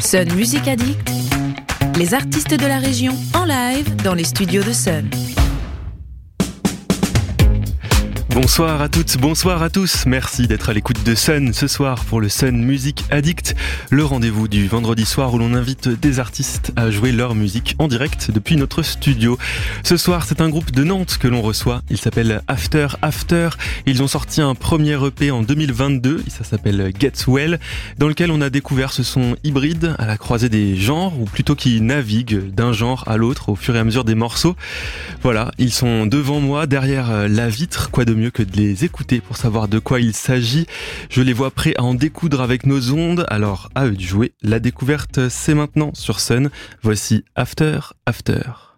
Sun Music Addict, les artistes de la région en live dans les studios de Sun. Bonsoir à toutes, bonsoir à tous. Merci d'être à l'écoute de Sun ce soir pour le Sun Music Addict, le rendez-vous du vendredi soir où l'on invite des artistes à jouer leur musique en direct depuis notre studio. Ce soir, c'est un groupe de Nantes que l'on reçoit. Il s'appelle After After. Ils ont sorti un premier EP en 2022. Ça s'appelle Get Well, dans lequel on a découvert ce son hybride à la croisée des genres, ou plutôt qui navigue d'un genre à l'autre au fur et à mesure des morceaux. Voilà, ils sont devant moi, derrière la vitre. Quoi de mieux que de les écouter pour savoir de quoi il s'agit. Je les vois prêts à en découdre avec nos ondes, alors à eux de jouer. La découverte, c'est maintenant sur Sun. Voici After After.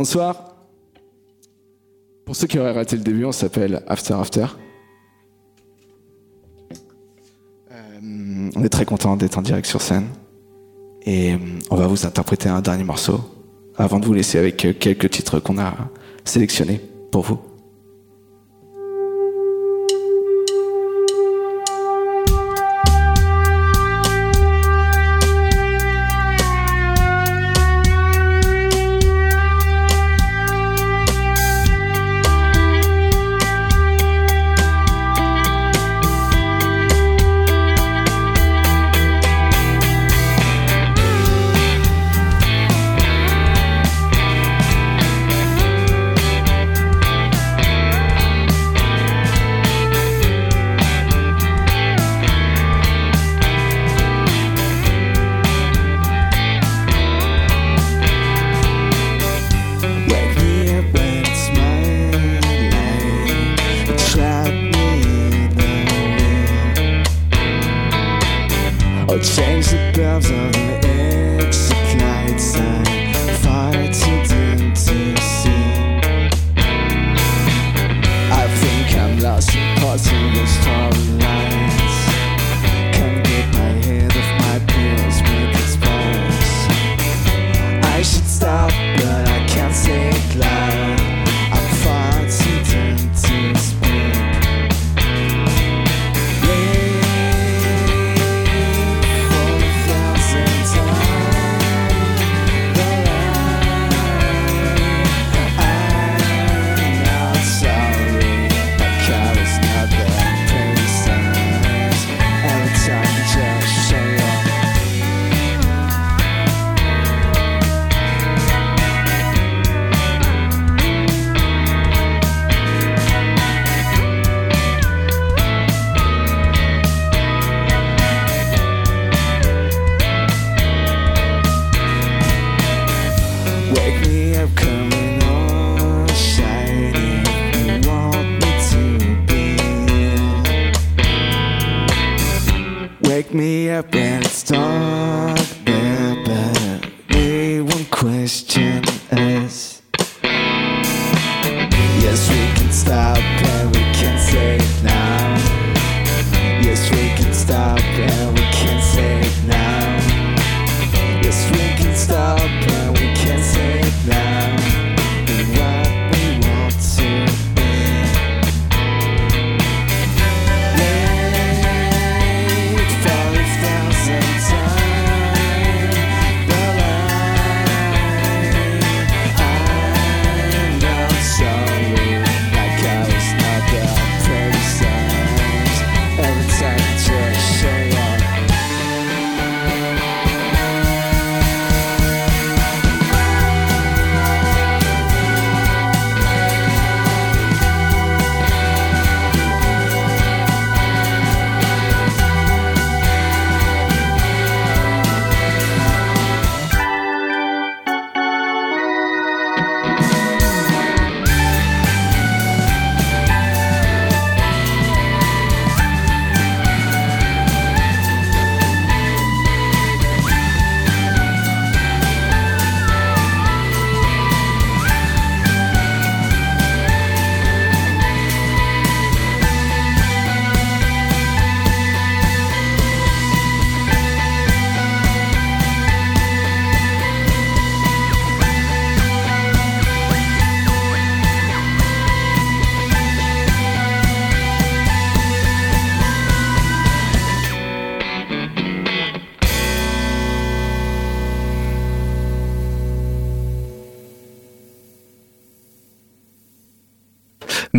Bonsoir. Pour ceux qui auraient raté le début, on s'appelle After After. Euh, on est très content d'être en direct sur scène. Et euh, on va vous interpréter un dernier morceau avant de vous laisser avec euh, quelques titres qu'on a sélectionnés pour vous. change the bells of the exit sign.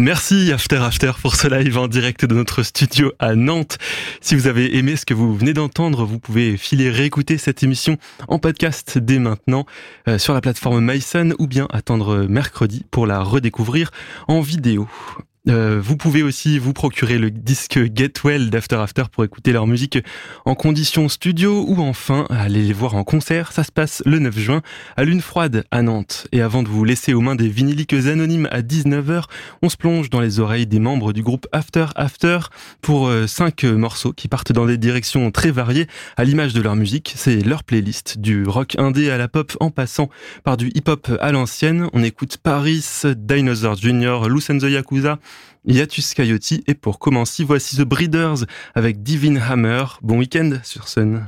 Merci After After pour ce live en direct de notre studio à Nantes. Si vous avez aimé ce que vous venez d'entendre, vous pouvez filer réécouter cette émission en podcast dès maintenant euh, sur la plateforme MySun ou bien attendre mercredi pour la redécouvrir en vidéo. Euh, vous pouvez aussi vous procurer le disque Get Well d'After After pour écouter leur musique en conditions studio ou enfin aller les voir en concert. Ça se passe le 9 juin à Lune Froide à Nantes. Et avant de vous laisser aux mains des vinyliques anonymes à 19h, on se plonge dans les oreilles des membres du groupe After After pour 5 euh, morceaux qui partent dans des directions très variées à l'image de leur musique. C'est leur playlist du rock indé à la pop en passant par du hip-hop à l'ancienne. On écoute Paris, Dinosaur Jr., Loose Yakuza, Yatus Coyote et pour commencer, voici The Breeders avec Divine Hammer. Bon week-end sur Sun.